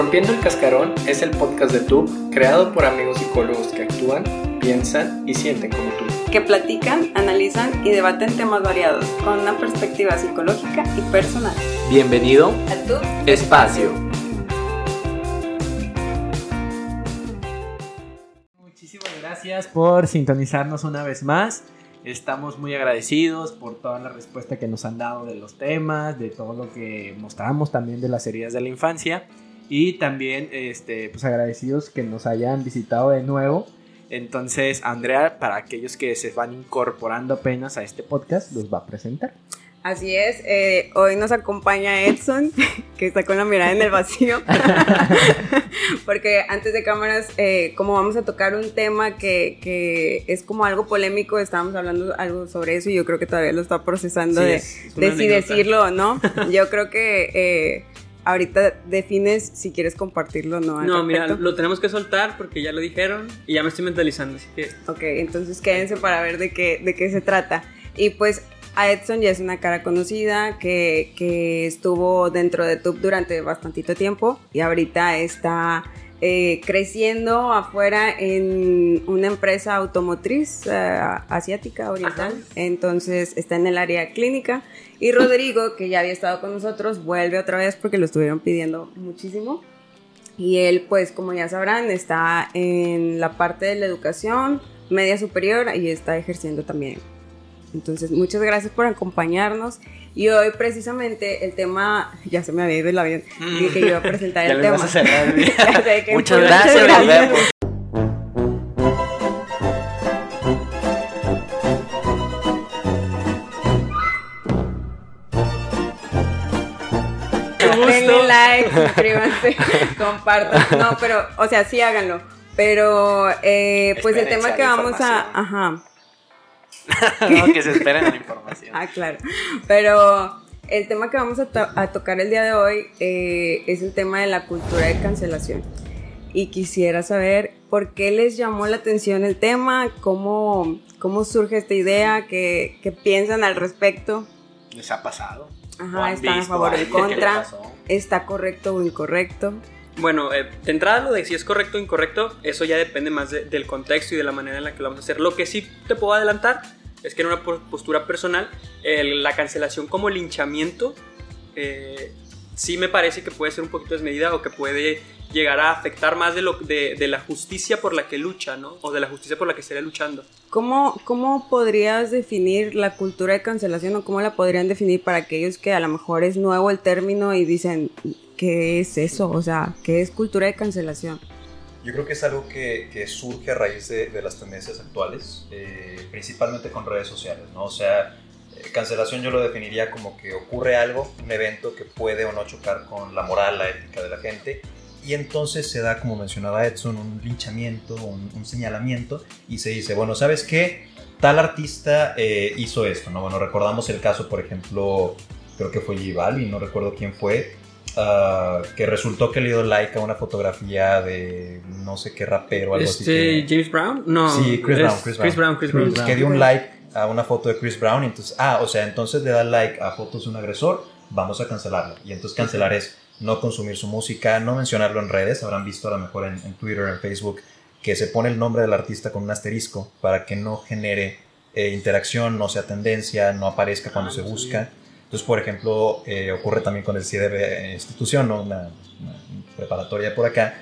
Rompiendo el Cascarón es el podcast de tú creado por amigos psicólogos que actúan, piensan y sienten como tú. Que platican, analizan y debaten temas variados con una perspectiva psicológica y personal. Bienvenido A tu Espacio. Muchísimas gracias por sintonizarnos una vez más. Estamos muy agradecidos por toda la respuesta que nos han dado de los temas, de todo lo que mostramos también de las heridas de la infancia y también este, pues agradecidos que nos hayan visitado de nuevo. Entonces, Andrea, para aquellos que se van incorporando apenas a este podcast, los va a presentar. Así es, eh, hoy nos acompaña Edson, que está con la mirada en el vacío, porque antes de cámaras, eh, como vamos a tocar un tema que, que, es como algo polémico, estábamos hablando algo sobre eso y yo creo que todavía lo está procesando Sí, de, es- de si decirlo o no. Yo creo que eh, ahorita defines si quieres compartirlo o no. No, mira, lo tenemos que soltar porque ya lo dijeron y ya me estoy mentalizando, así que Ok, entonces quédense para ver de qué, de qué se trata. Y pues a Edson ya es una cara conocida que, que estuvo dentro de TUB durante bastantito tiempo y ahorita está eh, creciendo afuera en una empresa automotriz eh, asiática, oriental. Entonces está en el área clínica. Y Rodrigo, que ya había estado con nosotros, vuelve otra vez porque lo estuvieron pidiendo muchísimo. Y él, pues como ya sabrán, está en la parte de la educación media superior y está ejerciendo también. Entonces, muchas gracias por acompañarnos. Y hoy precisamente el tema, ya se me había ido el avión, dije que yo iba a presentar Ya el tema. a cerrar. Muchas gracias, vemos. Denle like, suscríbanse, compartan. No, pero, o sea, sí háganlo. Pero, eh, pues el tema que vamos a. Ajá. no, que se esperen la información. Ah, claro. Pero el tema que vamos a, to- a tocar el día de hoy eh, es el tema de la cultura de cancelación. Y quisiera saber por qué les llamó la atención el tema, cómo, cómo surge esta idea, qué, qué piensan al respecto. ¿Les ha pasado? ¿O Ajá, están a favor o en contra, está correcto o incorrecto. Bueno, eh, de entrada lo de si es correcto o incorrecto, eso ya depende más de- del contexto y de la manera en la que lo vamos a hacer. Lo que sí te puedo adelantar es que en una po- postura personal, el- la cancelación como linchamiento eh, sí me parece que puede ser un poquito desmedida o que puede llegar a afectar más de, lo, de, de la justicia por la que lucha, ¿no? O de la justicia por la que estaría luchando. ¿Cómo, ¿Cómo podrías definir la cultura de cancelación o cómo la podrían definir para aquellos que a lo mejor es nuevo el término y dicen, ¿qué es eso? O sea, ¿qué es cultura de cancelación? Yo creo que es algo que, que surge a raíz de, de las tendencias actuales, eh, principalmente con redes sociales, ¿no? O sea, eh, cancelación yo lo definiría como que ocurre algo, un evento que puede o no chocar con la moral, la ética de la gente, y entonces se da, como mencionaba Edson, un linchamiento, un, un señalamiento, y se dice, bueno, ¿sabes qué? Tal artista eh, hizo esto, ¿no? Bueno, recordamos el caso, por ejemplo, creo que fue J Balvin, no recuerdo quién fue, ah, que resultó que le dio like a una fotografía de no sé qué rapero, algo así. Este, que- James Brown? No. Sí, Chris es Brown, Chris Chris Brown, Chris Brown. que dio un like a una foto de Chris Brown y entonces, ah, o sea, entonces le da like a fotos de un agresor, vamos a cancelarlo. Y entonces cancelar es no consumir su música, no mencionarlo en redes, habrán visto a lo mejor en, en Twitter, en Facebook, que se pone el nombre del artista con un asterisco para que no genere eh, interacción, no sea tendencia, no aparezca cuando Ah, se busca. Entonces, por ejemplo, eh, ocurre también con el CIDB institución, ¿no? una, una preparatoria por acá,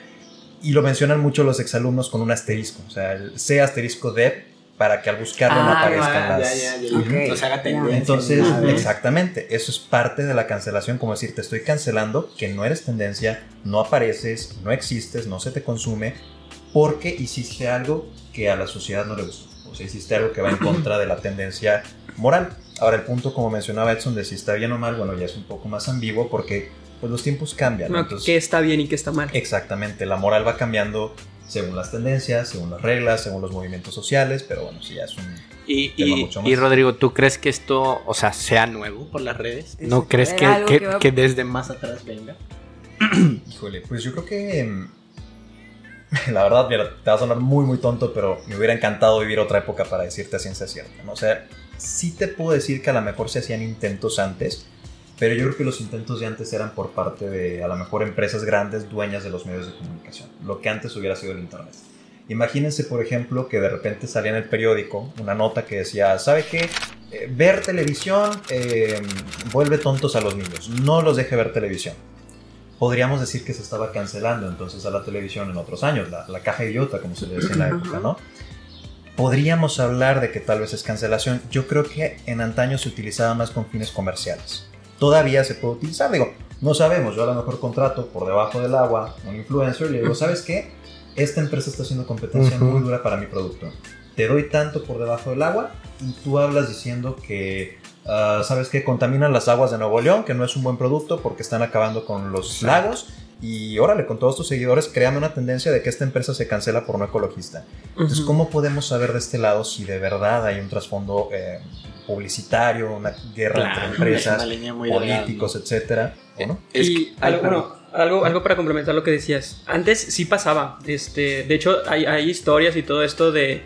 y lo mencionan mucho los exalumnos con un asterisco, o sea, el C asterisco D para que al buscarlo no Ah, aparezcan ya, las... ya, haga. Entonces, exactamente, eso es parte de la cancelación, como decir, te estoy cancelando, que no eres tendencia, no apareces, no existes, no se te consume, porque hiciste algo que a la sociedad no le gustó, o sea, hiciste algo que va en contra de la tendencia moral. Ahora, el punto, como mencionaba Edson, de si está bien o mal, bueno, ya es un poco más ambiguo porque pues, los tiempos cambian. ¿no? Entonces, ¿Qué está bien y qué está mal? Exactamente, la moral va cambiando según las tendencias, según las reglas, según los movimientos sociales, pero bueno, sí, ya es un... Y, tema y, mucho más. y, Rodrigo, ¿tú crees que esto, o sea, sea nuevo por las redes? ¿No crees que, que- que va- que desde más atrás venga? Híjole, pues yo creo que... La verdad, mira, te va a sonar muy, muy tonto, pero me hubiera encantado vivir otra época para decirte a ciencia cierta, ¿no? O sea, sí te puedo decir que a lo mejor se hacían intentos antes, pero yo creo que los intentos de antes eran por parte de a lo mejor empresas grandes dueñas de los medios de comunicación, lo que antes hubiera sido el Internet. Imagínense, por ejemplo, que de repente salía en el periódico una nota que decía, ¿sabe qué? Eh, ver televisión eh, vuelve tontos a los niños, no los deje ver televisión. Podríamos decir que se estaba cancelando entonces a la televisión en otros años, la, la caja idiota, como se le decía en la época, ¿no? Podríamos hablar de que tal vez es cancelación. Yo creo que en antaño se utilizaba más con fines comerciales. Todavía se puede utilizar, digo, no sabemos, yo a lo mejor contrato por debajo del agua un influencer y le digo, ¿sabes qué? Esta empresa está haciendo competencia muy dura para mi producto. Te doy tanto por debajo del agua y tú hablas diciendo que, ah, ¿sabes qué? Contaminan las aguas de Nuevo León, que no es un buen producto porque están acabando con los lagos y órale, con todos tus seguidores, créame una tendencia de que esta empresa se cancela por no ecologista. Entonces, ¿cómo podemos saber de este lado si de verdad hay un trasfondo eh, publicitario, una guerra Claro, entre empresas, políticos, etcétera? ¿o no? Es y algo, bueno, algo, algo para complementar lo que decías. Antes sí pasaba. Este, de hecho, hay, hay historias y todo esto de,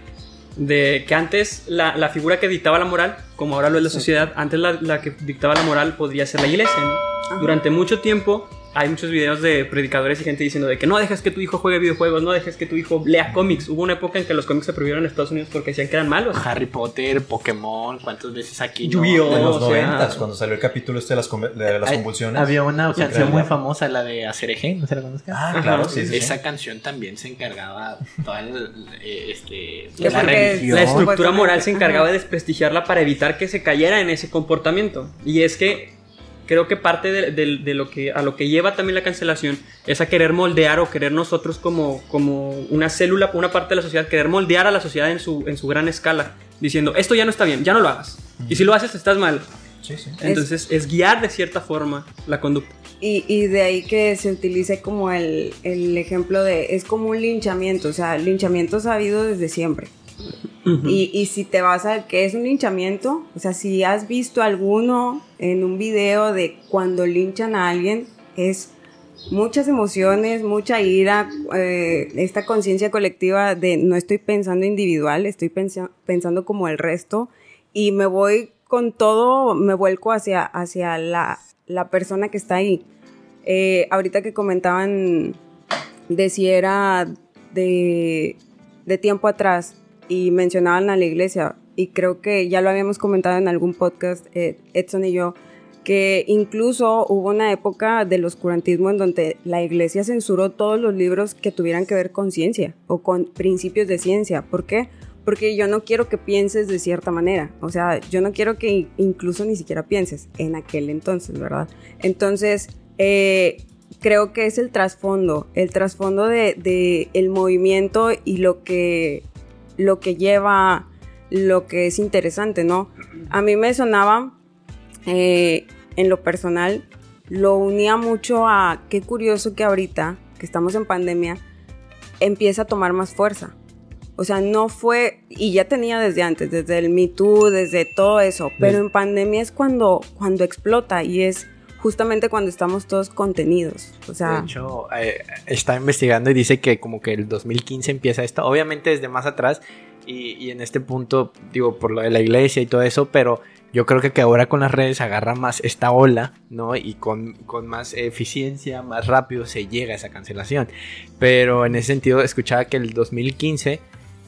de que antes la, la figura que dictaba la moral, como ahora lo es la sociedad, antes la, la que dictaba la moral podría ser la iglesia. ¿no? Durante mucho tiempo hay muchos videos de predicadores y gente diciendo de que no dejes que tu hijo juegue videojuegos, no dejes que tu hijo lea cómics. Hubo una época en que los cómics se prohibieron en Estados Unidos porque decían que eran malos. Harry Potter, Pokémon, ¿cuántas veces aquí? no? Yu-Gi-Oh! En los o sea, noventas, cuando salió el capítulo este de las, de convulsiones. Había una canción muy famosa, la de Acereje, ¿no se la conozcan? Ah, claro, sí, sí, sí. Esa canción también se encargaba toda el, eh, este, la religión. La estructura moral se encargaba de desprestigiarla para evitar que se cayera en ese comportamiento. Y es que creo que parte de, de- de lo que a lo que lleva también la cancelación es a querer moldear o querer nosotros como, como una célula, una parte de la sociedad, querer moldear a la sociedad en su, en su gran escala, diciendo esto ya no está bien, ya no lo hagas. Y si lo haces estás mal. Sí, sí. Entonces es guiar de cierta forma la conducta. Y, y de ahí que se utilice como el, el ejemplo de, es como un linchamiento, o sea, linchamientos ha habido desde siempre. Y, y si te vas a qué es un linchamiento, o sea, si has visto alguno en un video de cuando linchan a alguien, es muchas emociones, mucha ira, eh, esta conciencia colectiva de no estoy pensando individual, estoy pensa- pensando como el resto y me voy con todo, me vuelco hacia, hacia la, la persona que está ahí. Eh, ahorita que comentaban de si era de, de tiempo atrás y mencionaban a la iglesia, y creo que ya lo habíamos comentado en algún podcast, eh, Edson y yo, que incluso hubo una época del oscurantismo en donde la iglesia censuró todos los libros que tuvieran que ver con ciencia o con principios de ciencia. ¿Por qué? Porque yo no quiero que pienses de cierta manera. O sea, yo no quiero que incluso ni siquiera pienses en aquel entonces, ¿verdad? Entonces, eh, creo que es el trasfondo, el trasfondo de, de el movimiento y lo que, lo que lleva, lo que es interesante, ¿no? A mí me sonaba, eh, en lo personal, lo unía mucho a qué curioso que ahorita, que estamos en pandemia, empieza a tomar más fuerza. O sea, no fue, y ya tenía desde antes, desde el Me Too, desde todo eso, pero en pandemia es cuando, cuando explota y es justamente cuando estamos todos contenidos. O sea, De hecho, eh, está investigando y dice que como que el 2015 empieza esto, obviamente desde más atrás y, en este punto, digo, por lo de la iglesia y todo eso, pero yo creo que, que ahora con las redes agarra más esta ola, ¿no? Y con, con más eficiencia, más rápido se llega a esa cancelación. Pero en ese sentido, escuchaba que el 2015,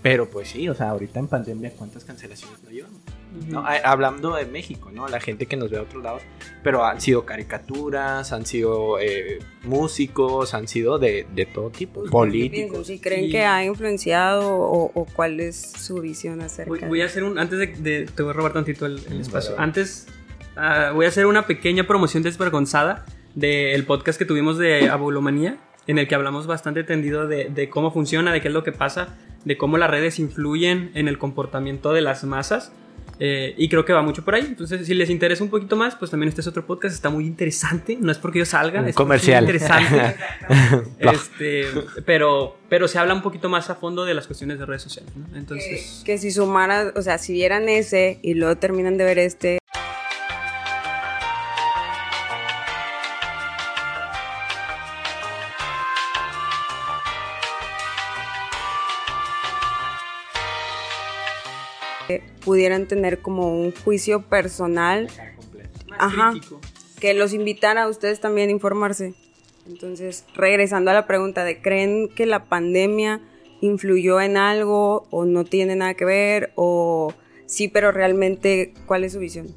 pero pues sí, o sea, ahorita en pandemia, ¿cuántas cancelaciones no llevamos? ¿No? Hablando de México, ¿no? La gente que nos ve a otros lados, pero han sido caricaturas, han sido eh, músicos, han sido de, de todo tipo, políticos. Si creen Sí. que ha influenciado o, o cuál es su visión acerca Voy, de voy a hacer un. Antes de, de- Te voy a robar tantito el, el espacio. vale. Antes. ah, voy a hacer una pequeña promoción desvergonzada del podcast que tuvimos de Abulomanía, en el que hablamos bastante tendido de, de cómo funciona, de qué es lo que pasa, de cómo las redes influyen en el comportamiento de las masas. Eh, y creo que va mucho por ahí. Entonces, si les interesa un poquito más, pues también este es otro podcast. Está muy interesante. No es porque yo salga, Un es comercial. muy interesante. este, pero, pero se habla un poquito más a fondo de las cuestiones de redes sociales. ¿no? que, Entonces. que si sumaras, o sea, si vieran ese y luego terminan de ver este, pudieran tener como un juicio personal Ajá. crítico. que los invitara a ustedes también a informarse. Entonces, regresando a la pregunta de, ¿creen que la pandemia influyó en algo o no tiene nada que ver? O sí, pero realmente, ¿cuál es su visión?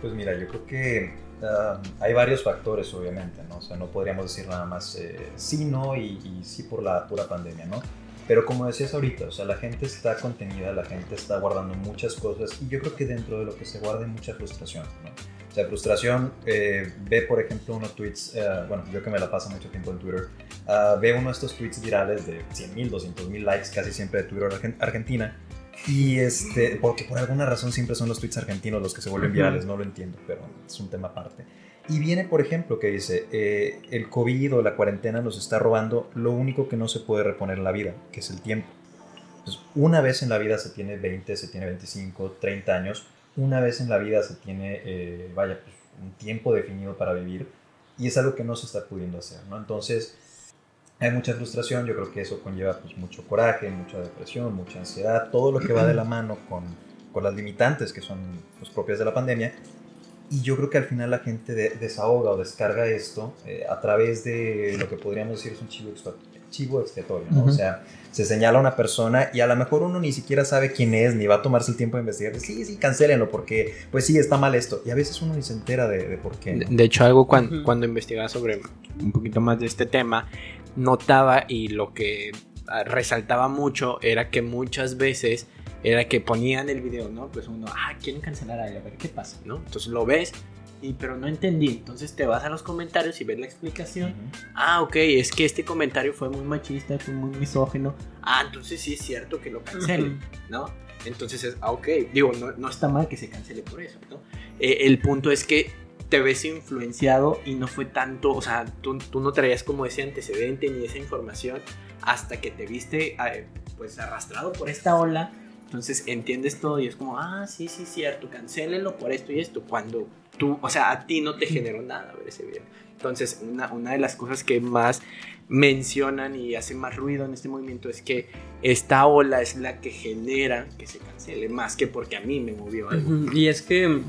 Pues mira, yo creo que um, hay varios factores, obviamente, ¿no? O sea, no podríamos decir nada más eh, sí, no y, y, sí por la pura pandemia, ¿no? Pero como decías ahorita, o sea, la gente está contenida, la gente está guardando muchas cosas y yo creo que dentro de lo que se guarda hay mucha frustración, ¿no? O sea, frustración, eh, ve por ejemplo unos tweets, eh, bueno, yo que me la paso mucho tiempo en Twitter, uh, ve uno de estos tweets virales de 100 mil, 200 mil likes casi siempre de Twitter Argentina y este, porque por alguna razón siempre son los tweets argentinos los que se vuelven virales, no lo entiendo, pero es un tema aparte. Y viene, por ejemplo, que dice, eh, el COVID o la cuarentena nos está robando lo único que no se puede reponer en la vida, que es el tiempo. Entonces, una vez en la vida se tiene 20, se tiene 25, 30 años, una vez en la vida se tiene, eh, vaya, pues, un tiempo definido para vivir, y es algo que no se está pudiendo hacer, ¿no? Entonces, hay mucha frustración, yo creo que eso conlleva pues, mucho coraje, mucha depresión, mucha ansiedad, todo lo que va de la mano con, con las limitantes que son pues, propias de la pandemia. Y yo creo que al final la gente desahoga o descarga esto eh, a través de lo que podríamos decir es un chivo, chivo expiatorio, ¿no? O sea, se señala a una persona y a lo mejor uno ni siquiera sabe quién es, ni va a tomarse el tiempo de investigar. Sí, sí, cancélenlo porque, pues sí, está mal esto. Y a veces uno ni se entera de, por qué. De, hecho, algo cuando, cuando investigaba sobre un poquito más de este tema, notaba y lo que ah, resaltaba mucho era que muchas veces era que ponían el video, ¿no? Pues uno, ah, quieren cancelar a a ver qué pasa, ¿no? Entonces lo ves y pero no entendí. Entonces te vas a los comentarios y ves la explicación. Ah, ok, es que este comentario fue muy machista, fue muy misógino. Ah, entonces sí es cierto que lo cancelen, ¿no? Entonces es, ah, ok, digo, no, no, está mal que se cancele por eso, ¿no? Eh, el punto es que te ves influenciado y no fue tanto, o sea, tú, tú, no traías como ese antecedente ni esa información hasta que te viste eh, pues arrastrado por esta ola, entonces entiendes todo y es como, ah, sí, sí, cierto, cancélenlo por esto y esto, cuando tú, o sea, a ti no te generó nada ver ese video. Entonces, una, una de las cosas que más mencionan y hace más ruido en este movimiento es que esta ola es la que genera que se cancele, más que porque a mí me movió algo. Y es que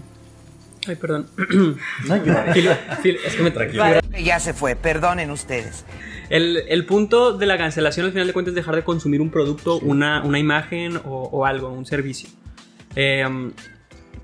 Ay, perdón. No, es que me tranquilo. Ya se fue, perdonen ustedes. El, el, punto de la cancelación al final de cuentas es dejar de consumir un producto, una, una, imagen o, o, algo, un servicio. Eh,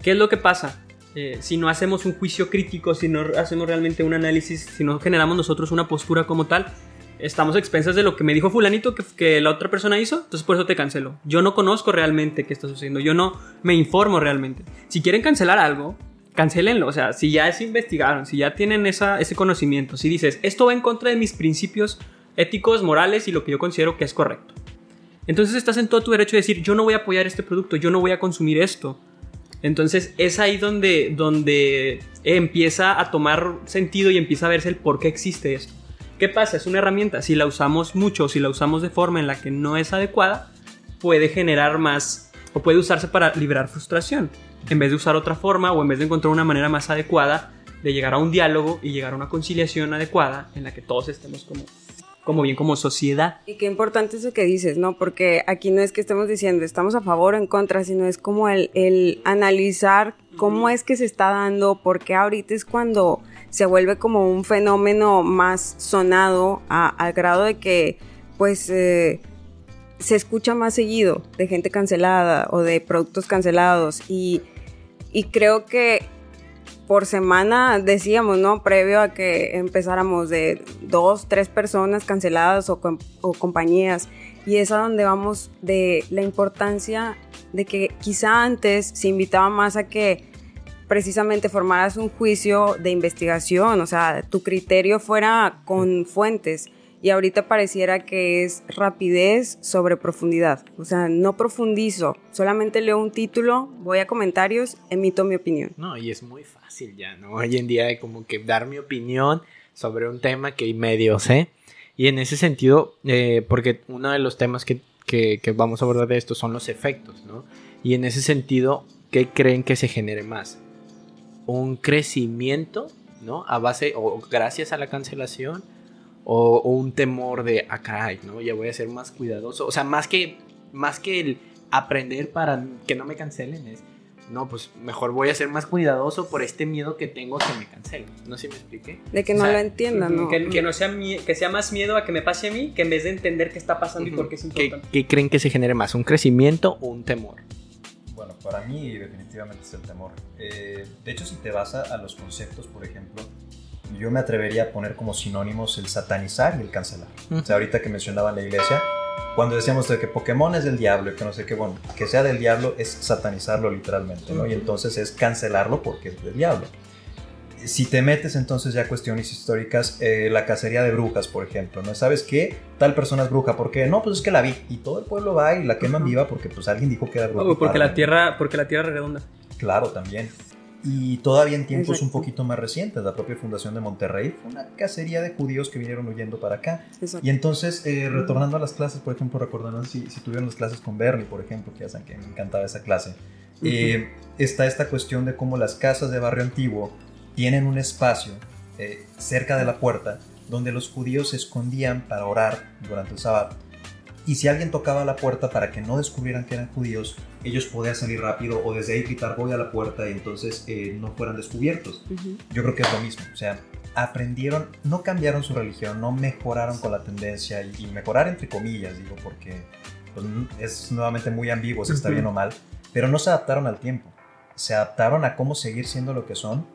¿Qué es lo que pasa? Eh, si no hacemos un juicio crítico, si no hacemos realmente un análisis, si no generamos nosotros una postura como tal, estamos expensas de lo que me dijo fulanito que, que, la otra persona hizo, entonces por eso te cancelo. Yo no conozco realmente qué está sucediendo, yo no me informo realmente. Si quieren cancelar algo, cancelenlo. O sea, si ya se investigaron, si ya tienen esa, ese conocimiento, si dices, esto va en contra de mis principios éticos, morales y lo que yo considero que es correcto. Entonces estás en todo tu derecho de decir, yo no voy a apoyar este producto, yo no voy a consumir esto. Entonces es ahí donde, donde empieza a tomar sentido y empieza a verse el por qué existe esto. ¿Qué pasa? Es una herramienta. Si la usamos mucho, si la usamos de forma en la que no es adecuada, puede generar más o puede usarse para liberar frustración en vez de usar otra forma o en vez de encontrar una manera más adecuada de llegar a un diálogo y llegar a una conciliación adecuada en la que todos estemos como, como bien como sociedad. Y qué importante eso que dices, ¿no? Porque aquí no es que estemos diciendo estamos a favor o en contra, sino es como el, el analizar cómo es que se está dando, porque ahorita es cuando se vuelve como un fenómeno más sonado al grado de que, pues... Eh, se escucha más seguido de gente cancelada o de productos cancelados y y creo que por semana decíamos, ¿no? Previo a que empezáramos de dos, tres personas canceladas o, o compañías. Y es a donde vamos de la importancia de que quizá antes se invitaba más a que precisamente formaras un juicio de investigación, o sea, tu criterio fuera con fuentes y ahorita pareciera que es rapidez sobre profundidad. O sea, no profundizo, solamente leo un título, voy a comentarios, emito mi opinión. No, y es muy fácil ya, ¿no? Hoy en día como que dar mi opinión sobre un tema que medio sé. Y en ese sentido, eh, porque uno de los temas que, que, que vamos a abordar de esto son los efectos, ¿no? Y en ese sentido, ¿qué creen que se genere más? ¿Un crecimiento, ¿no? A base o gracias a la cancelación o, un temor de, acá, ah, ¿no? Ya voy a ser más cuidadoso. O sea, más que, más que el aprender para que no me cancelen, es no, pues mejor voy a ser más cuidadoso por este miedo que tengo a que me cancelen. No sé si me expliqué. De que O no sea, lo entiendan, ¿no? Que, que no sea que sea más miedo a que me pase a mí que en vez de entender qué está pasando y por qué es ¿Qué, importante. qué creen que se genere más? ¿Un crecimiento o un temor? Bueno, para mí definitivamente es el temor. Eh, de hecho, si te vas a, a los conceptos, por ejemplo, yo me atrevería a poner como sinónimos el satanizar y el cancelar. O sea, ahorita que mencionaban la iglesia, cuando decíamos de que Pokémon es del diablo y que no sé qué, bueno, que sea del diablo es satanizarlo literalmente, ¿no? Y entonces es cancelarlo porque es del diablo. Si te metes entonces ya a cuestiones históricas, eh, la cacería de brujas, por ejemplo, ¿no? ¿Sabes qué? Tal persona es bruja, ¿por qué? No, pues es que la vi. Y todo el pueblo va y la queman viva porque pues alguien dijo que era bruja. Oh, porque la tierra, porque la tierra es redonda. Claro, también. Y todavía en tiempos un poquito más recientes, la propia fundación de Monterrey fue una cacería de judíos que vinieron huyendo para acá. Exacto. Y entonces, eh, retornando a las clases, por ejemplo, recordando si, si tuvieron las clases con Bernie, por ejemplo, que ya saben que me encantaba esa clase, eh, está esta cuestión de cómo las casas de barrio antiguo tienen un espacio eh, cerca de la puerta donde los judíos se escondían para orar durante el sábado. Y si alguien tocaba la puerta para que no descubrieran que eran judíos, ellos podían salir rápido o desde ahí gritar voy a la puerta y entonces eh, no fueran descubiertos. Yo creo que es lo mismo. O sea, aprendieron, no cambiaron su religión, no mejoraron con la tendencia y, y mejorar entre comillas, digo, porque pues, es nuevamente muy ambiguo si está bien o mal, pero no se adaptaron al tiempo. Se adaptaron a cómo seguir siendo lo que son,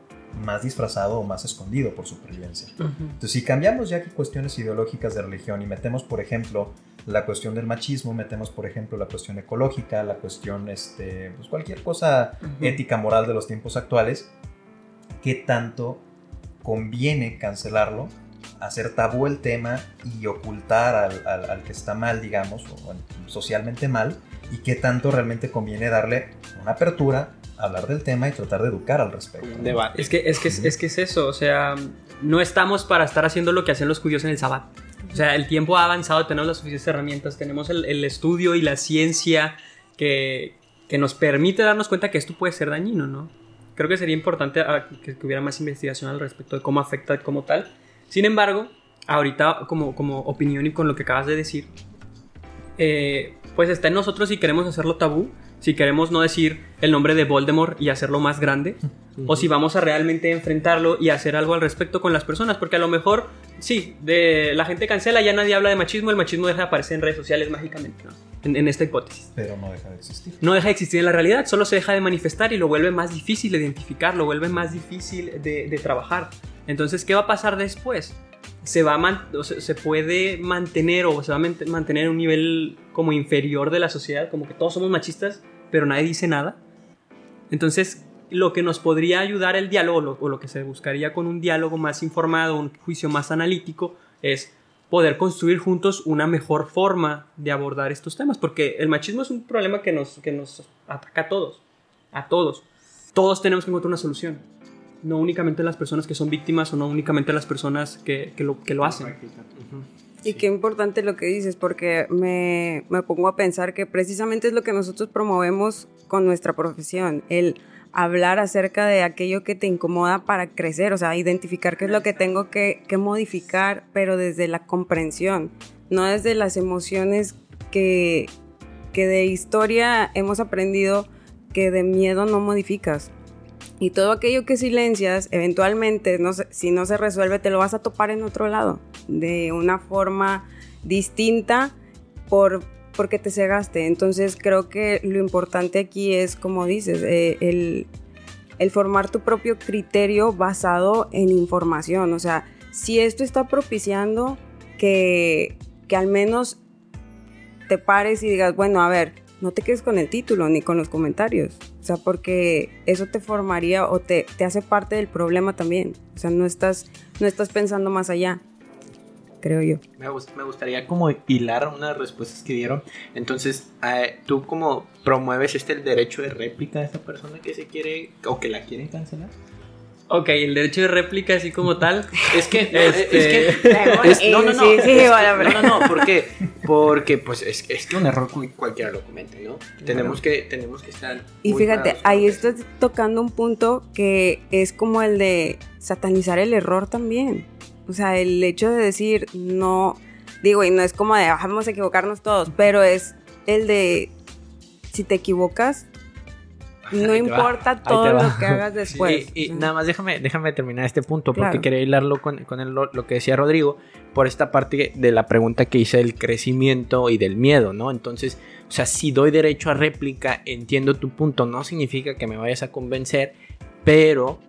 más disfrazado o más escondido por supervivencia. Entonces, si cambiamos ya aquí cuestiones ideológicas de religión y metemos, por ejemplo, la cuestión del machismo, metemos, por ejemplo, la cuestión ecológica, la cuestión, este, pues cualquier cosa ética, moral de los tiempos actuales, ¿qué tanto conviene cancelarlo, hacer tabú el tema y ocultar al, al- al que está mal, digamos, o bueno, socialmente mal, y qué tanto realmente conviene darle una apertura, hablar del tema y tratar de educar al respecto? ¿no? Es que, es, que, es que es eso, o sea, no estamos para estar haciendo lo que hacían los judíos en el Sabbat. O sea, el tiempo ha avanzado, tenemos las suficientes herramientas, tenemos el, el estudio y la ciencia que, que nos permite darnos cuenta que esto puede ser dañino, ¿no? Creo que sería importante ah, que, que hubiera más investigación al respecto de cómo afecta como tal. Sin embargo, ahorita como, como opinión y con lo que acabas de decir, eh, pues está en nosotros si queremos hacerlo tabú, si queremos no decir el nombre de Voldemort y hacerlo más grande, o si vamos a realmente enfrentarlo y hacer algo al respecto con las personas, porque a lo mejor, sí, de, la gente cancela, ya nadie habla de machismo, el machismo deja de aparecer en redes sociales mágicamente, ¿no? en, en esta hipótesis. Pero no deja de existir. No deja de existir en la realidad, solo se deja de manifestar y lo vuelve más difícil de identificar, lo vuelve más difícil de, de trabajar. Entonces, ¿qué va a pasar después? Se, va a man- o se, se puede mantener o se va a mant- mantener en un nivel como inferior de la sociedad, como que todos somos machistas, pero nadie dice nada. Entonces, lo que nos podría ayudar el diálogo, lo- o lo que se buscaría con un diálogo más informado, un juicio más analítico, es poder construir juntos una mejor forma de abordar estos temas, porque el machismo es un problema que nos, que nos ataca a todos, a todos. Todos tenemos que encontrar una solución, no únicamente las personas que son víctimas o no únicamente las personas que, que lo, que lo hacen. Y qué importante lo que dices, porque me, me pongo a pensar que precisamente es lo que nosotros promovemos con nuestra profesión, el hablar acerca de aquello que te incomoda para crecer, o sea, identificar qué es lo que tengo que, que modificar, pero desde la comprensión, no desde las emociones que, que de historia hemos aprendido que de miedo no modificas. Y todo aquello que silencias, eventualmente, no si no se resuelve, te lo vas a topar en otro lado, de una forma distinta por, porque te cegaste. Entonces creo que lo importante aquí es, como dices, eh, el, el formar tu propio criterio basado en información. O sea, si esto está propiciando que, que al menos te pares y digas, bueno, a ver, no te quedes con el título ni con los comentarios. O sea, porque eso te formaría o te, te hace parte del problema también. O sea, no estás, no estás pensando más allá, creo yo. Me, gust- me gustaría como hilar unas respuestas que dieron. Entonces, eh, tú como promueves este el derecho de réplica de esta persona que se quiere o que la quieren cancelar. Ok, el derecho de réplica así como tal. Es que, Este- es que es- no, no, no, Sí, sí, es que- vale, pero- no, no, no, ¿por qué? Porque pues es, es que un error cu- cualquiera lo comete, ¿no? Tenemos que tenemos que estar Y muy fíjate, ahí estás tocando un punto que es como el de satanizar el error también. O sea, el hecho de decir no, digo, y no es como de "Ah, vamos a equivocarnos todos, pero es el de si te equivocas, no importa todo lo que hagas después. Y, y nada más déjame, déjame terminar este punto porque Claro. quería hilarlo con, con el- lo, lo que decía Rodrigo por esta parte de la pregunta que hice del crecimiento y del miedo, ¿no? Entonces, o sea, si doy derecho a réplica, entiendo tu punto, no significa que me vayas a convencer, pero,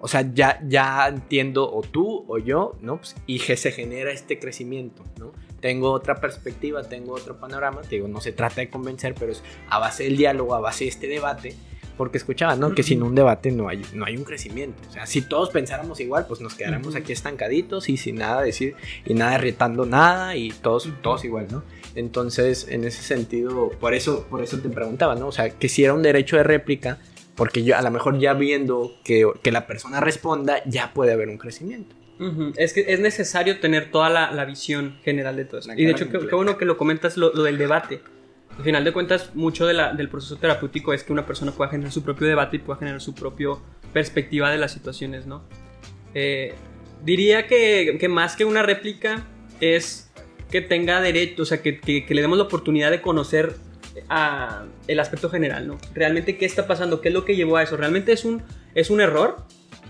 o sea, ya, ya entiendo o tú o yo, ¿no? Pues, y que se genera este crecimiento, ¿no? Tengo otra perspectiva, tengo otro panorama, te digo, no se trata de convencer, pero es a base del diálogo, a base de este debate, porque escuchaba, ¿no? Que sin un debate no hay, no hay un crecimiento. O sea, si todos pensáramos igual, pues nos quedáramos Ujú. aquí estancaditos y sin nada decir, y nada irritando nada, y todos, todos igual, ¿no? Entonces, en ese sentido, por eso, por eso te preguntaba, ¿no? O sea, que si era un derecho de réplica, porque yo a lo mejor ya viendo que, que la persona responda, ya puede haber un crecimiento. Ujú, Es que es necesario tener toda la, la visión general de todo esto. Y de hecho, qué, qué bueno que lo comentas lo, lo del debate. Al final de cuentas, mucho de la- del proceso terapéutico es que una persona pueda generar su propio debate y pueda generar su propia perspectiva de las situaciones, ¿no? Eh, diría que, que más que una réplica es que tenga derecho, o sea, que, que- que le demos la oportunidad de conocer a el aspecto general, ¿no? Realmente qué está pasando, qué es lo que llevó a eso. ¿Realmente es un, es un error?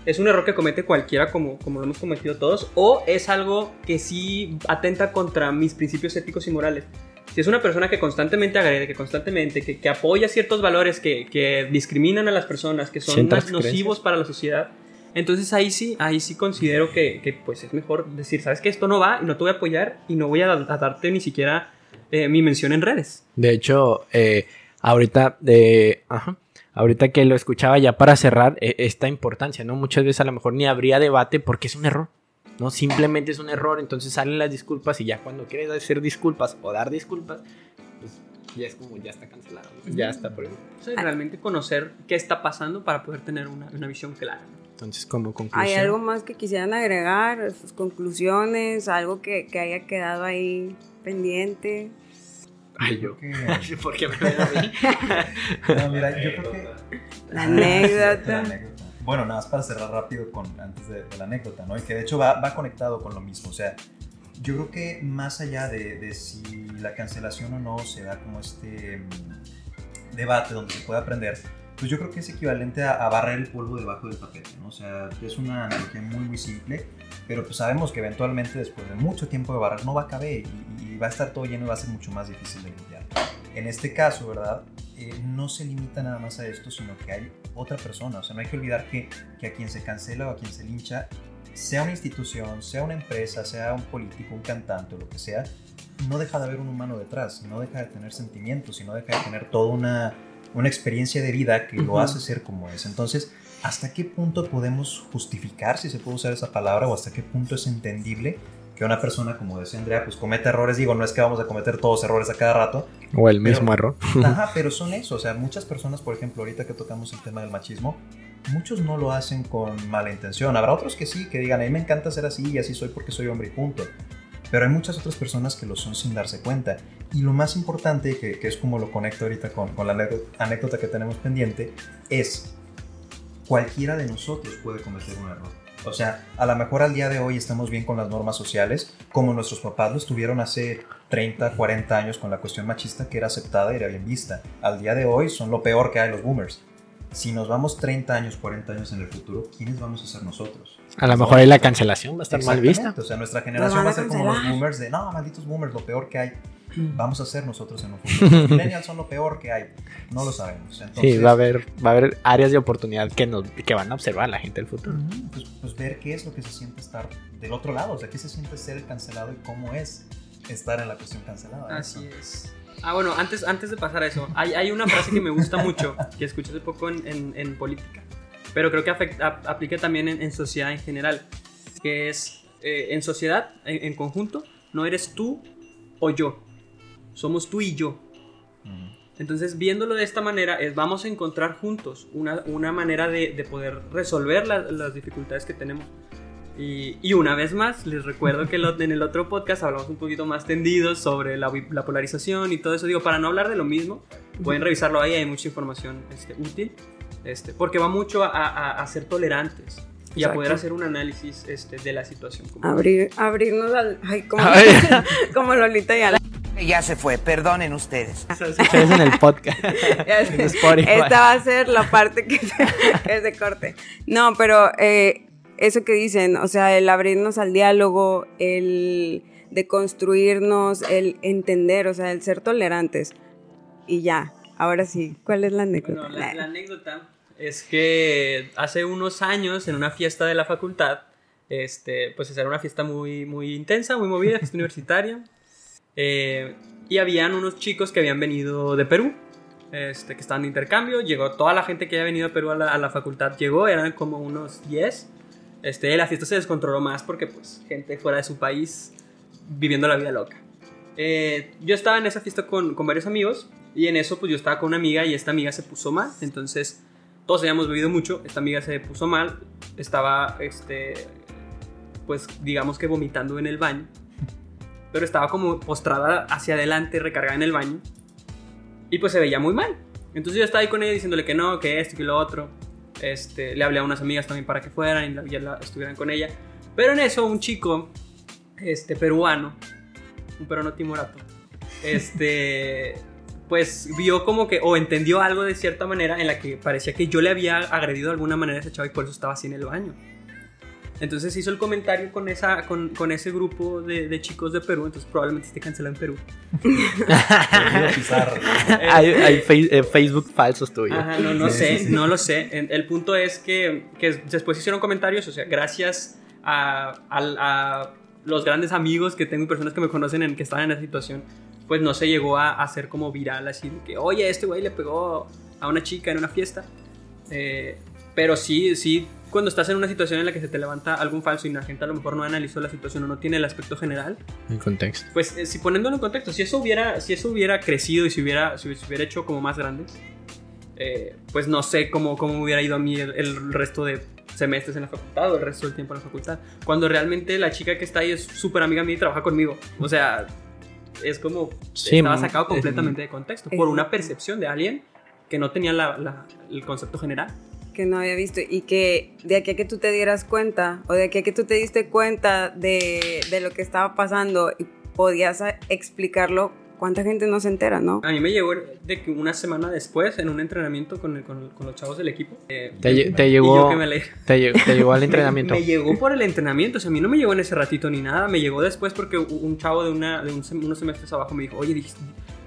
¿Es un error que comete cualquiera como, como lo hemos cometido todos? ¿O es algo que sí atenta contra mis principios éticos y morales? Si es una persona que constantemente agrede, que constantemente, que, que apoya ciertos valores que, que discriminan a las personas, que son Ciertas nocivos para la sociedad, entonces ahí sí, ahí sí considero que, que, pues es mejor decir, sabes que esto no va y no te voy a apoyar y no voy a, a darte ni siquiera eh, mi mención en redes. De hecho, eh, ahorita, de, ajá, ahorita que lo escuchaba ya para cerrar eh, esta importancia, ¿no? Muchas veces a lo mejor ni habría debate porque es un error, ¿no? Simplemente es un error, entonces salen las disculpas y ya cuando quieres hacer disculpas o dar disculpas, pues ya es como, ya está cancelado, ¿no? ya está por O sea, realmente conocer qué está pasando para poder tener una, una visión clara. ¿no? Entonces, como conclusión. ¿Hay algo más que quisieran agregar? ¿Sus conclusiones? ¿Algo que, que haya quedado ahí pendiente? Ay, yo. ¿Por qué me ven a mí? No, mira, yo creo que... La anécdota. la anécdota. Bueno, nada más para cerrar rápido con, antes de, de la anécdota, ¿no? Y que de hecho va, va conectado con lo mismo. O sea, yo creo que más allá de, de si la cancelación o no se da como este mm, debate donde se puede aprender, pues yo creo que es equivalente a, a barrer el polvo debajo del tapete, ¿no? O sea, es una analogía muy, muy simple, pero pues sabemos que eventualmente después de mucho tiempo de barrer no va a caber y, y va a estar todo lleno y va a ser mucho más difícil de limpiar. En este caso, ¿verdad? Eh, no se limita nada más a esto, sino que hay otra persona. O sea, no hay que olvidar que, que a quien se cancela o a quien se lincha, sea una institución, sea una empresa, sea un político, un cantante o lo que sea, no deja de haber un humano detrás, no deja de tener sentimientos y no deja de tener toda una, una experiencia de vida que lo Ujú. hace ser como es. Entonces, ¿hasta qué punto podemos justificar, si se puede usar esa palabra, o hasta qué punto es entendible que una persona, como decía Andrea, pues cometa errores? Digo, no es que vamos a cometer todos errores a cada rato, O el Pero- mismo error. Ajá, pero son eso. O sea, muchas personas, por ejemplo, ahorita que tocamos el tema del machismo, muchos no lo hacen con mala intención. Habrá otros que sí, que digan, a mí me encanta ser así y así soy porque soy hombre y punto. Pero hay muchas otras personas que lo son sin darse cuenta. Y lo más importante, que, que es como lo conecto ahorita con, con la anécdota que tenemos pendiente, es cualquiera de nosotros puede cometer un error. O sea, a lo mejor al día de hoy estamos bien con las normas sociales, como nuestros papás lo estuvieron hace 30, 40 años con la cuestión machista que era aceptada y era bien vista. Al día de hoy son lo peor que hay los boomers. Si nos vamos 30 años, 40 años en el futuro, ¿quiénes vamos a ser nosotros? A lo mejor ahí la cancelación va a estar mal vista. O sea, nuestra generación va a ser como los boomers de, no, malditos boomers, lo peor que hay. Vamos a ser nosotros en un futuro. Los millennials son lo peor que hay. No lo sabemos. Entonces, Sí, va a haber, va a haber áreas de oportunidad que nos, que van a observar la gente del futuro. Pues, pues ver qué es lo que se siente estar del otro lado, o sea, qué se siente ser el cancelado y cómo es estar en la cuestión cancelada. Así Eso. es. Ah, bueno, antes, antes de pasar a eso, hay, hay una frase que me gusta mucho, que escuché hace poco en, en- en política, pero creo que afecta- ap- aplica también en, en sociedad en general, que es, eh, en sociedad, en, en conjunto, no eres tú o yo, somos tú y yo. Ujú. Entonces, viéndolo de esta manera, es vamos a encontrar juntos una, una manera de, de poder resolver la- las dificultades que tenemos. Y, y una vez más, les recuerdo que lo- en el otro podcast hablamos un poquito más tendidos sobre la, la polarización y todo eso. Digo, para no hablar de lo mismo, pueden revisarlo ahí, hay mucha información este, útil, este, porque va mucho a, a- a ser tolerantes y a Exacto. poder hacer un análisis este, de la situación. como- Abrir, abrirnos al. Ay, como, Ay. como Lolita y a la. Ya se fue, perdonen ustedes. Escuchas en el podcast. En. Esta va a ser la parte que que se corte. No, pero eh, eso que dicen, o sea, el abrirnos al diálogo, el de construirnos, el entender, o sea, el ser tolerantes. Y ya, ahora sí, ¿cuál es la anécdota? Bueno, la, la anécdota es que hace unos años en una fiesta de la facultad, este, pues era una fiesta muy, muy intensa, muy movida, fiesta universitaria, eh, y habían unos chicos que habían venido de Perú, este, que estaban de intercambio, llegó toda la gente que había venido a Perú a la, a la facultad, llegó, eran como unos 10, este, la fiesta se descontroló más porque pues gente fuera de su país viviendo la vida loca. Eh, yo estaba en esa fiesta con, con varios amigos y en eso pues yo estaba con una amiga y esta amiga se puso mal, entonces todos habíamos bebido mucho, esta amiga se puso mal, estaba, este, pues digamos que vomitando en el baño, pero estaba como postrada hacia adelante, recargada en el baño, y pues se veía muy mal. Entonces yo estaba ahí con ella diciéndole que no, que esto que lo otro. Este, le hablé a unas amigas también para que fueran y la- ya la- estuvieran con ella. Pero en eso un chico, este, peruano, un peruano timorato, este, pues vio como que, o entendió algo de cierta manera en la que parecía que yo le había agredido de alguna manera a ese chavo y por eso estaba así en el baño. Entonces hizo el comentario con, esa, con, con ese grupo de, de chicos de Perú, entonces probablemente esté cancelado en Perú. Hay hay eh, Facebook falsos tuyos. Ajá, no, no Sí, sé, sí, sí. no lo sé. El punto es que, que después hicieron comentarios, o sea, gracias a, al- a los grandes amigos que tengo y personas que me conocen en que estaban en esa situación, pues no se llegó a a hacer como viral así de que, oye, este güey le pegó a una chica en una fiesta. Eh, pero sí, sí, cuando estás en una situación en la que se te levanta algún falso y la gente a lo mejor no analizó la situación o no tiene el aspecto general, En contexto. pues eh, si poniéndolo en contexto, si eso hubiera, si eso hubiera crecido y si hubiera, si se hubiera hecho como más grande, eh, pues no sé cómo, cómo hubiera ido a mí el, el resto de semestres en la facultad o el resto del tiempo en la facultad. Cuando realmente la chica que está ahí es súper amiga mía y trabaja conmigo. O sea, es como Sí, estaba sacado completamente de contexto por una percepción de alguien que no tenía la- la- el concepto general. Que no había visto y que de aquí a que tú te dieras cuenta o de aquí a que tú te diste cuenta de, de lo que estaba pasando y podías a- explicarlo, ¿cuánta gente no se entera, no? A mí me llegó de que una semana después, en un entrenamiento con, el- con- con los chavos del equipo, eh, Te, te llegó, me te, te llegó al entrenamiento. Me llegó por el entrenamiento, o sea, a mí no me llegó en ese ratito ni nada, me llegó después porque un chavo de, una, de un sem- unos semestres abajo me dijo, oye, dij-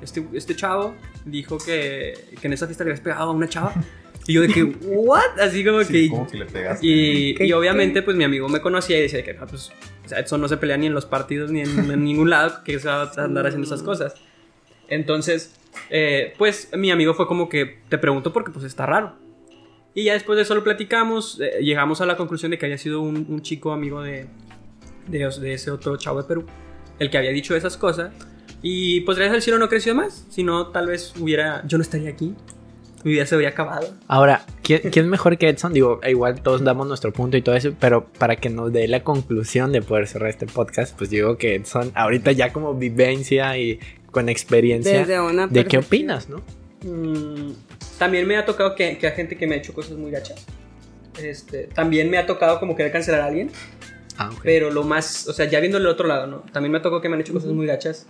este, este chavo dijo que, que en esa fiesta le habías pegado a una chava. Y yo de que, ¿what? Así como Sí, que... ¿Cómo que le pegaste? Y, ¿Qué- y obviamente, pues mi amigo me conocía y decía que, ah, pues, o sea, Edson no se pelea ni en los partidos ni en, en ningún lado, que se va a andar haciendo esas cosas. Entonces, eh, pues mi amigo fue como que te pregunto porque, pues, está raro. Y ya después de eso lo platicamos, eh, llegamos a la conclusión de que había sido un, un chico amigo de, de, de ese otro chavo de Perú, el que había dicho esas cosas. Y pues gracias al cielo no creció más, si no tal vez hubiera, yo no estaría aquí, mi vida se habría acabado. Ahora, ¿quién, quién mejor que Edson? Digo, igual todos damos nuestro punto y todo eso, pero para que nos dé la conclusión de poder cerrar este podcast, pues digo que Edson, ahorita ya como vivencia y con experiencia, Desde una ¿de qué opinas, no? Mm, también me ha tocado que, que hay gente que me ha hecho cosas muy gachas. Este, también me ha tocado como querer cancelar a alguien, Ah, ok. pero lo más, o sea, ya viendo el otro lado, ¿no? También me ha tocado que me han hecho cosas muy gachas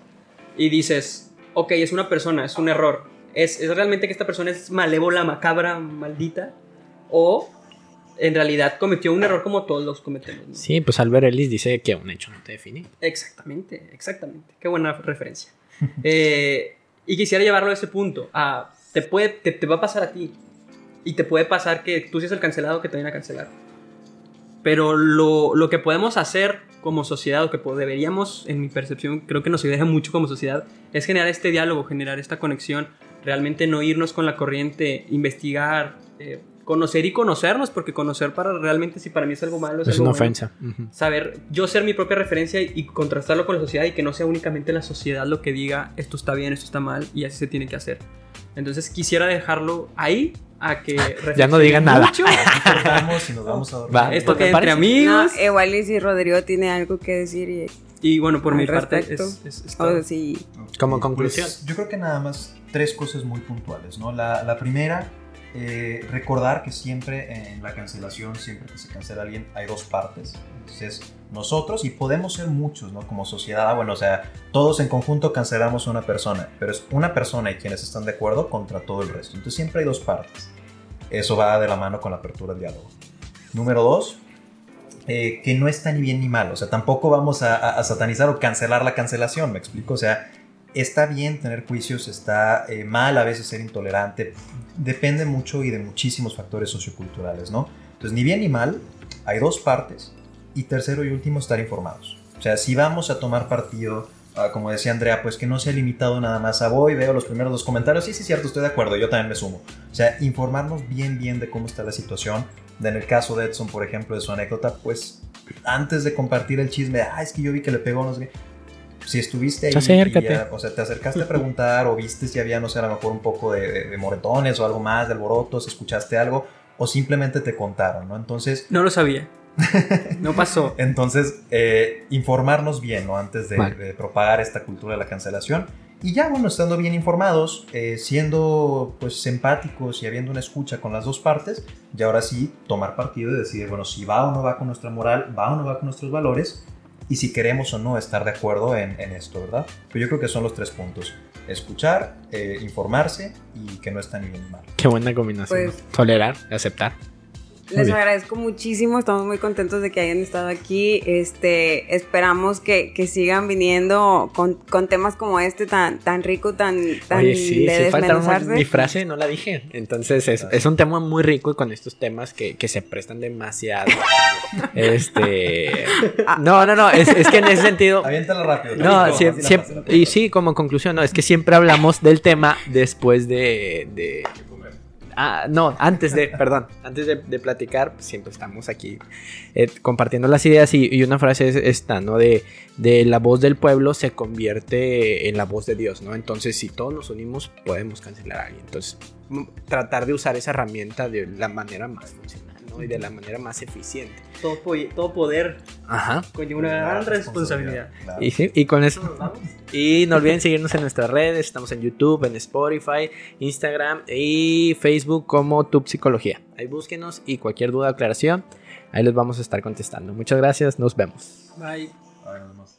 y dices, ok, es una persona, es un error. ¿Es, es realmente que esta persona es malévola, macabra, maldita? ¿O en realidad cometió un error como todos los cometemos? ¿no? Sí, pues Albert Ellis dice que un hecho no te define. Exactamente, exactamente. Qué buena referencia. Eh, y quisiera llevarlo a ese punto. A, te, puede, te, te va a pasar a ti. Y te puede pasar que tú seas el cancelado que te vayan a cancelar. Pero lo, lo que podemos hacer como sociedad, o que deberíamos, en mi percepción, creo que nos ayuda mucho como sociedad, es generar este diálogo, generar esta conexión, realmente no irnos con la corriente, investigar, eh, conocer y conocernos, porque conocer para realmente si para mí es algo malo, es, Es algo una bueno ofensa. Saber yo ser mi propia referencia y, contrastarlo con la sociedad y que no sea únicamente la sociedad lo que diga esto está bien, esto está mal y así se tiene que hacer. Entonces quisiera dejarlo ahí a que Ya no digan nada. mucho. Y nos vamos a dormir. Va. Esto ¿Me que entre? No, amigos. igual y si Rodrigo tiene algo que decir y, y bueno, por mi parte es, es- es todo. o si Como Ok, conclusión. pues, yo creo que nada más tres cosas muy puntuales, ¿no? La, la primera, eh, recordar que siempre en la cancelación, siempre que se cancela a alguien, hay dos partes. Entonces, nosotros, y podemos ser muchos, ¿no? Como sociedad, ah, bueno, o sea, todos en conjunto cancelamos a una persona, pero es una persona y quienes están de acuerdo contra todo el resto. Entonces, siempre hay dos partes. Eso va de la mano con la apertura del diálogo. Número dos, eh, que no está ni bien ni mal. O sea, tampoco vamos a, a, satanizar o cancelar la cancelación, me explico. O sea, está bien tener juicios, está eh, mal a veces ser intolerante. Depende mucho y de muchísimos factores socioculturales, ¿no? Entonces, ni bien ni mal, hay dos partes. Y tercero y último, estar informados. O sea, si vamos a tomar partido, uh, como decía Andrea, pues que no sea limitado nada más a voy, veo los primeros dos comentarios, sí, sí, cierto, estoy de acuerdo, yo también me sumo. O sea, informarnos bien, bien de cómo está la situación. En el caso de Edson, por ejemplo, de su anécdota, pues antes de compartir el chisme, ah, es que yo vi que le pegó, no sé qué. Si estuviste ahí, Acércate. ya, o sea, te acercaste a preguntar o viste si había, no sé, a lo mejor un poco de, de, de moretones o algo más, de alborotos, escuchaste algo, o simplemente te contaron, ¿no? Entonces... No lo sabía. No pasó. Entonces, eh, informarnos bien, ¿no? Antes de, Vale. de, propagar esta cultura de la cancelación. Y ya, bueno, estando bien informados, eh, siendo pues empáticos y habiendo una escucha con las dos partes, y ahora sí tomar partido y decidir, bueno, si va o no va con nuestra moral, va o no va con nuestros valores, y si queremos o no estar de acuerdo en, en esto, ¿verdad? Pero yo creo que son los tres puntos. Escuchar, eh, informarse y que no está ni bien ni mal. Qué buena combinación. Pues- Tolerar, aceptar. Les bien. agradezco muchísimo, estamos muy contentos de que hayan estado aquí. Este, esperamos que, que sigan viniendo con, con temas como este tan, tan rico, tan, tan Oye, sí, de sí falta desmenuzarse. mi frase, no la dije. Entonces es, es un tema muy rico y con estos temas que, que se prestan demasiado. este. No, no, no, es, es que en ese sentido. Aviéntala rápido. No, Rico, siempre, y sí, como conclusión, no, es que siempre hablamos del tema después de, de- Ah, no, antes de, perdón, antes de, platicar, pues, siempre estamos aquí eh, compartiendo las ideas y, una frase es esta, ¿no? De, de la voz del pueblo se convierte en la voz de Dios, ¿no? Entonces, si todos nos unimos, podemos cancelar a alguien. Entonces, tratar de usar esa herramienta de la manera más funcional, ¿no? Y de la manera más eficiente. Todo, po- todo poder Ajá. conlleva una gran responsabilidad. Claro. Y, sí, y con eso... ¿Nos vamos? Y no olviden seguirnos en nuestras redes. Estamos en YouTube, en Spotify, Instagram y Facebook como Tub Psicología. Ahí búsquenos y cualquier duda o aclaración, ahí les vamos a estar contestando. Muchas gracias, nos vemos. Bye. Ay, nos vemos.